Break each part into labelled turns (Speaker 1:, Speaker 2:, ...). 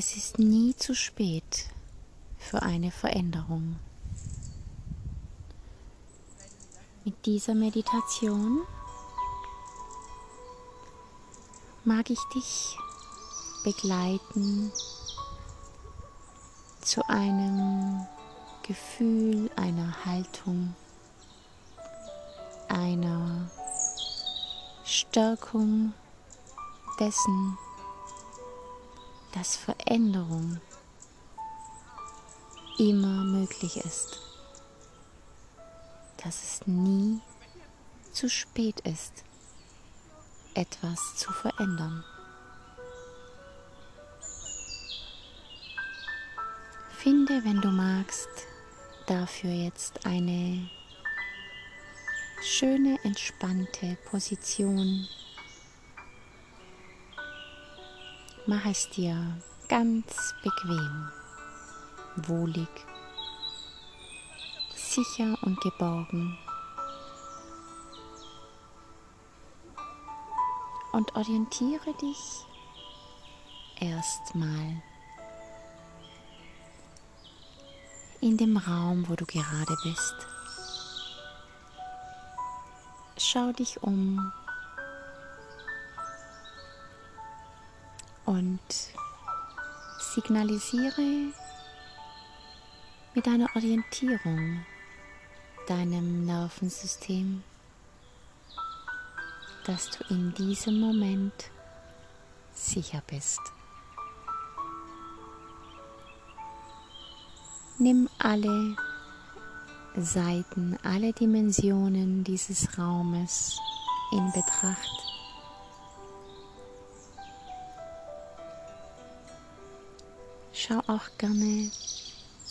Speaker 1: Es ist nie zu spät für eine Veränderung. Mit dieser Meditation mag ich dich begleiten zu einem Gefühl, einer Haltung, einer Stärkung dessen, dass Veränderung immer möglich ist, dass es nie zu spät ist, etwas zu verändern. Finde, wenn du magst, dafür jetzt eine schöne, entspannte Position. Mach es dir ganz bequem, wohlig, sicher und geborgen. Und orientiere dich erstmal in dem Raum, wo du gerade bist. Schau dich um und signalisiere mit deiner Orientierung deinem Nervensystem, dass du in diesem Moment sicher bist. Nimm alle Seiten, alle Dimensionen dieses Raumes in Betracht. Schau auch gerne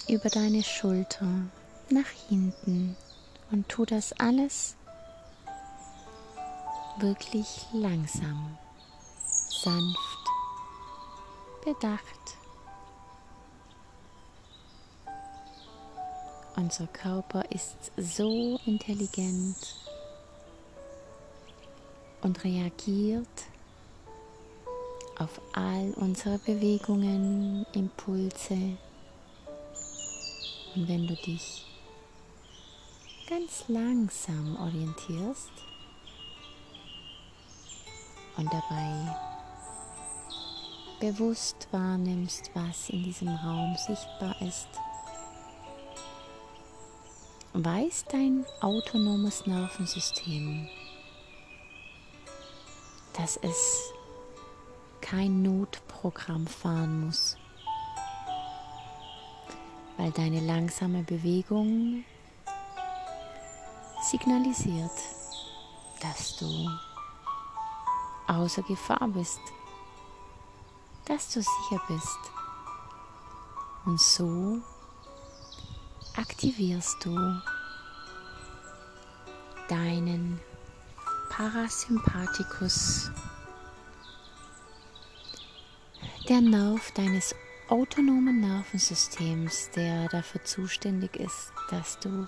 Speaker 1: über deine Schulter nach hinten und tu das alles wirklich langsam, sanft, bedacht. Unser Körper ist so intelligent und reagiert auf all unsere Bewegungen, Impulse. Und wenn du dich ganz langsam orientierst und dabei bewusst wahrnimmst, was in diesem Raum sichtbar ist, weiß dein autonomes Nervensystem, dass es kein Notprogramm fahren muss, weil deine langsame Bewegung signalisiert, dass du außer Gefahr bist, dass du sicher bist. Und so aktivierst du deinen Parasympathikus, der Nerv deines autonomen Nervensystems, der dafür zuständig ist, dass du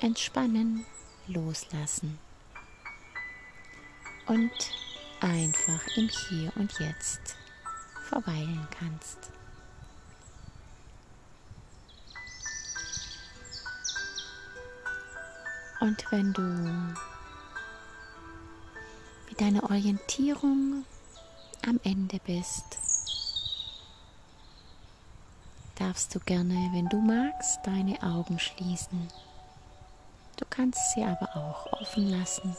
Speaker 1: entspannen, loslassen und einfach im Hier und Jetzt verweilen kannst. Und wenn du mit deiner Orientierung am Ende bist, darfst du gerne, wenn du magst, deine Augen schließen. Du kannst sie aber auch offen lassen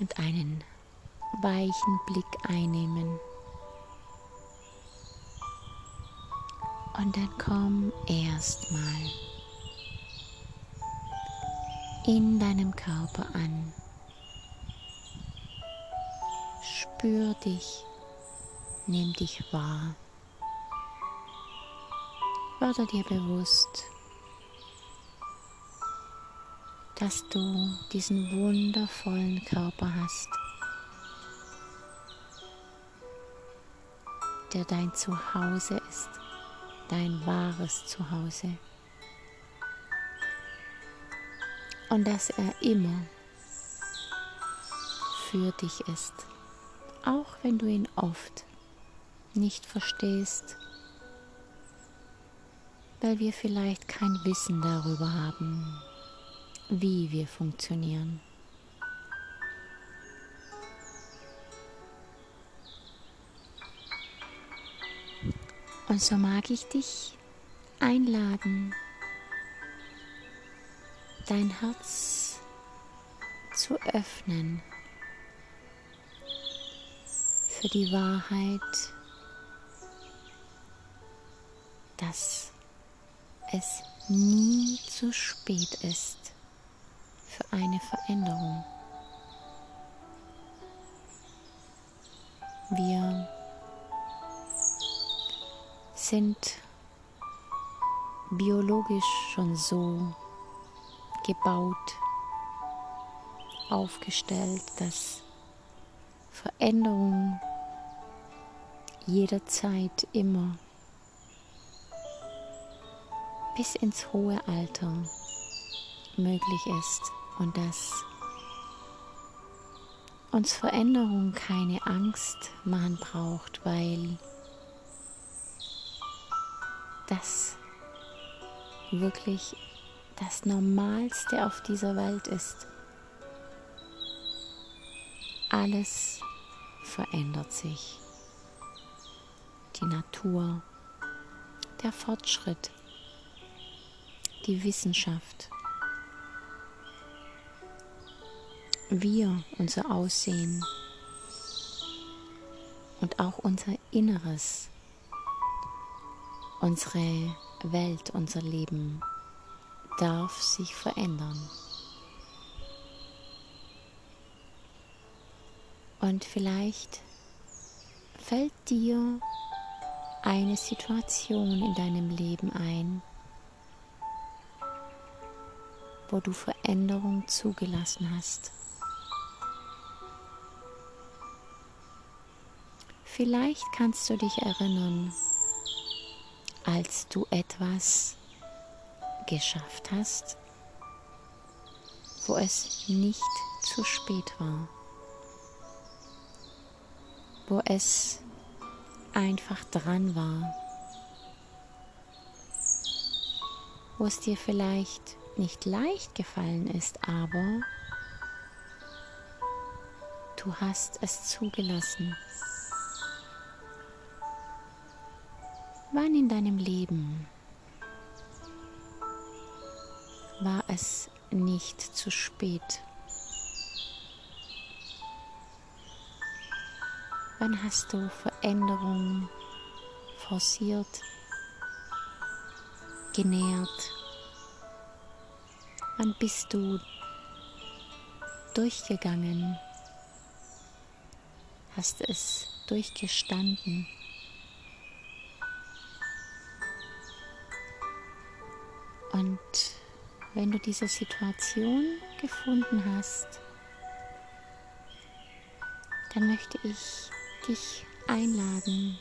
Speaker 1: und einen weichen Blick einnehmen. Und dann komm erstmal in deinem Körper an. Spür dich, nimm dich wahr. Werde dir bewusst, dass du diesen wundervollen Körper hast, der dein Zuhause ist, dein wahres Zuhause. und dass er immer für dich ist, auch wenn du ihn oft nicht verstehst, weil wir vielleicht kein Wissen darüber haben, wie wir funktionieren. Und so mag ich dich einladen, dein Herz zu öffnen für die Wahrheit, dass es nie zu spät ist für eine Veränderung. Wir sind biologisch schon so gebaut, aufgestellt, dass Veränderung jederzeit immer bis ins hohe Alter möglich ist und dass uns Veränderung keine Angst machen braucht, weil das wirklich das Normalste auf dieser Welt ist. Alles verändert sich die Natur, der Fortschritt, die Wissenschaft, wir, unser Aussehen und auch unser Inneres, unsere Welt, unser Leben darf sich verändern. Und vielleicht fällt dir eine Situation in deinem Leben ein, wo du Veränderung zugelassen hast. Vielleicht kannst du dich erinnern, als du etwas geschafft hast, wo es nicht zu spät war, wo es einfach dran war, wo es dir vielleicht nicht leicht gefallen ist, aber du hast es zugelassen. Wann in deinem Leben war es nicht zu spät? Wann hast du Veränderungen forciert, genährt? Wann bist du durchgegangen? Hast es durchgestanden? Und wenn du diese Situation gefunden hast, dann möchte ich dich einladen,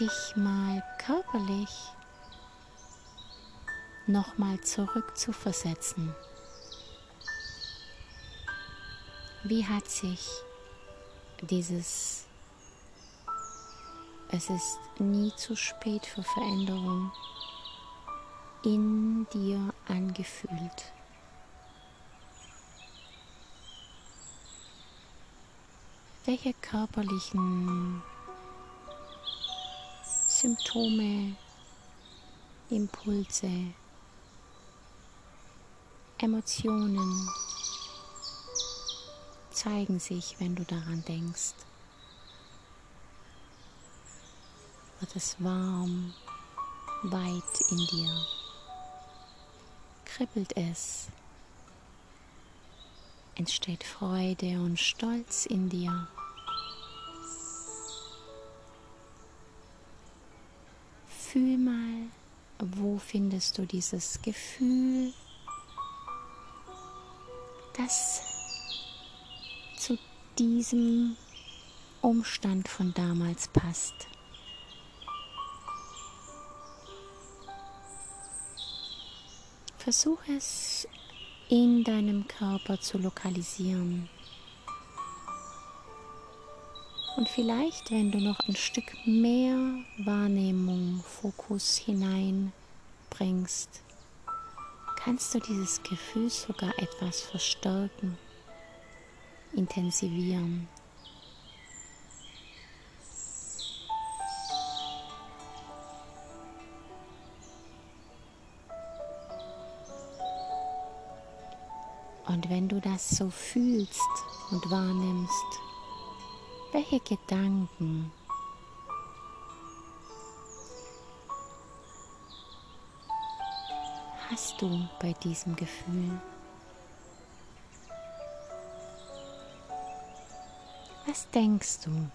Speaker 1: dich mal körperlich nochmal zurück zu versetzen. Wie hat sich dieses Es ist nie zu spät für Veränderung in dir angefühlt? Welche körperlichen Symptome, Impulse, Emotionen zeigen sich, wenn du daran denkst. Wird es warm, weit in dir? Kribbelt es? Entsteht Freude und Stolz in dir? Fühl mal, wo findest du dieses Gefühl, das zu diesem Umstand von damals passt. Versuch es in deinem Körper zu lokalisieren. Und vielleicht, wenn du noch ein Stück mehr Wahrnehmung, Fokus hineinbringst, kannst du dieses Gefühl sogar etwas verstärken, intensivieren. Und wenn du das so fühlst und wahrnimmst, welche Gedanken hast du bei diesem Gefühl? Was denkst du,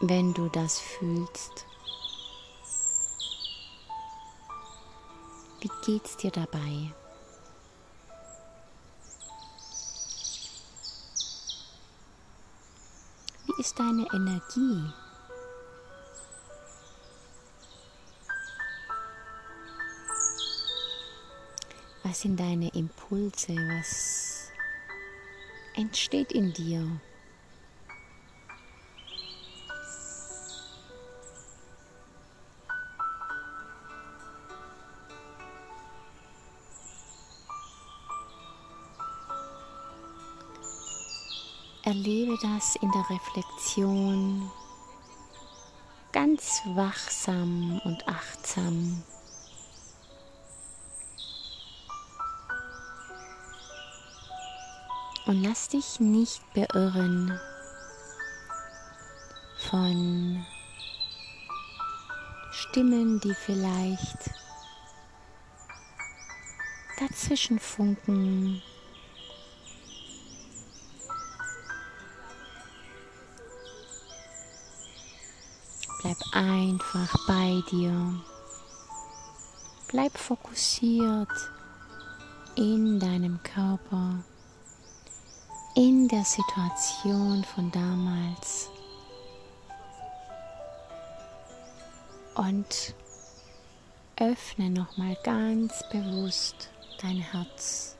Speaker 1: wenn du das fühlst? Wie geht's dir dabei? Ist deine Energie? Was sind deine Impulse? Was entsteht in dir? Erlebe das in der Reflexion ganz wachsam und achtsam. Und lass dich nicht beirren von Stimmen, die vielleicht dazwischen funken Bleib einfach bei dir. Bleib fokussiert in deinem Körper, in der Situation von damals. Und öffne nochmal ganz bewusst dein Herz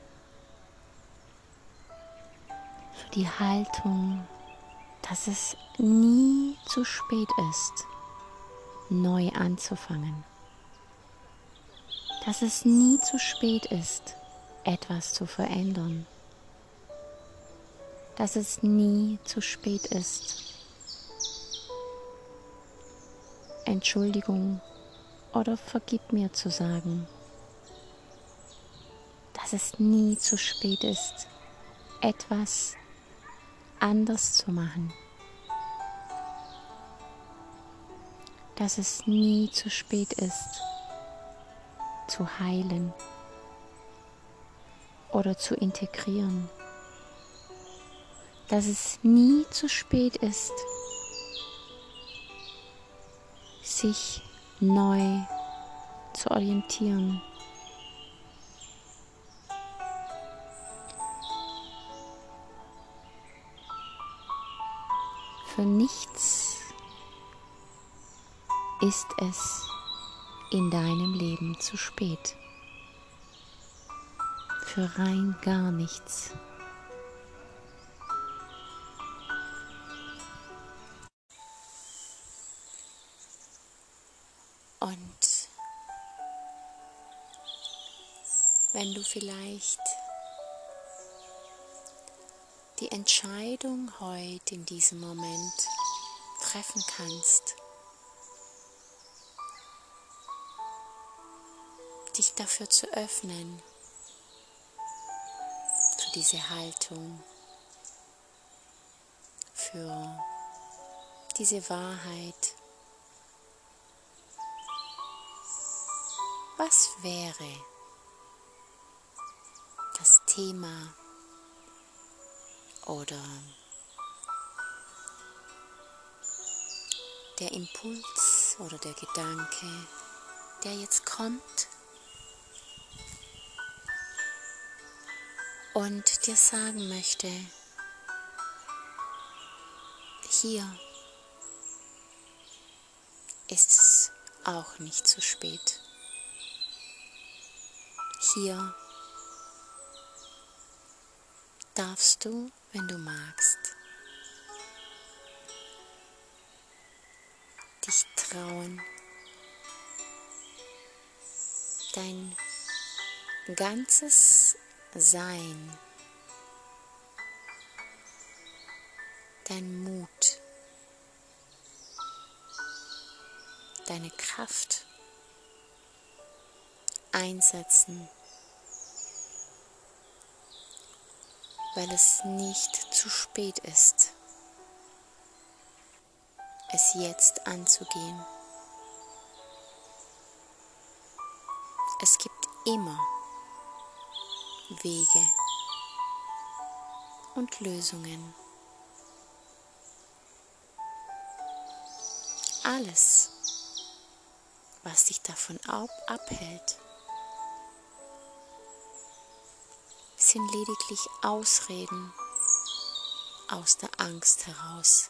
Speaker 1: für die Haltung dass es nie zu spät ist, neu anzufangen. Dass es nie zu spät ist, etwas zu verändern. Dass es nie zu spät ist, Entschuldigung oder vergib mir zu sagen. Dass es nie zu spät ist, etwas anders zu machen. Dass es nie zu spät ist, zu heilen oder zu integrieren. Dass es nie zu spät ist, sich neu zu orientieren. Für nichts ist es in deinem Leben zu spät. Für rein gar nichts. Und wenn du vielleicht die Entscheidung heute in diesem Moment treffen kannst, dich dafür zu öffnen, für diese Haltung, für diese Wahrheit. Was wäre das Thema oder der Impuls oder der Gedanke, der jetzt kommt und dir sagen möchte, hier ist es auch nicht zu spät. Hier darfst du wenn du magst, dich trauen, dein ganzes Sein, dein Mut, deine Kraft. Einsetzen, weil es nicht zu spät ist, es jetzt anzugehen. Es gibt immer Wege und Lösungen. Alles, was dich davon abhält, sind lediglich Ausreden aus der Angst heraus.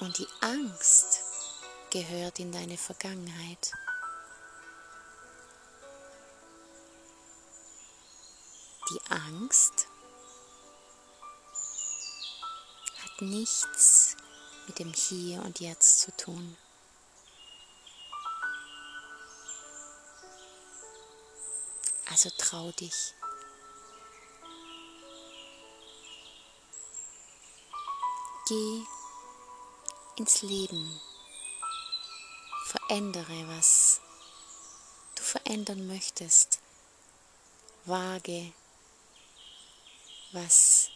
Speaker 1: Und die Angst gehört in deine Vergangenheit. Die Angst hat nichts mit dem Hier und Jetzt zu tun. Also trau dich. Geh ins Leben. Verändere, was du verändern möchtest. Wage, was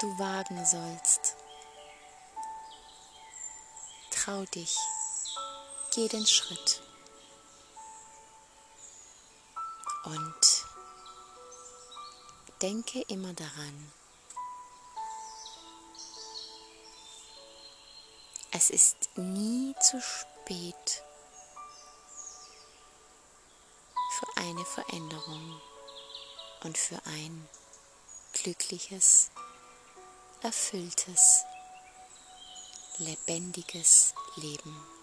Speaker 1: du wagen sollst. Trau dich. Geh den Schritt. Und denke immer daran, es ist nie zu spät für eine Veränderung und für ein glückliches, erfülltes, lebendiges Leben.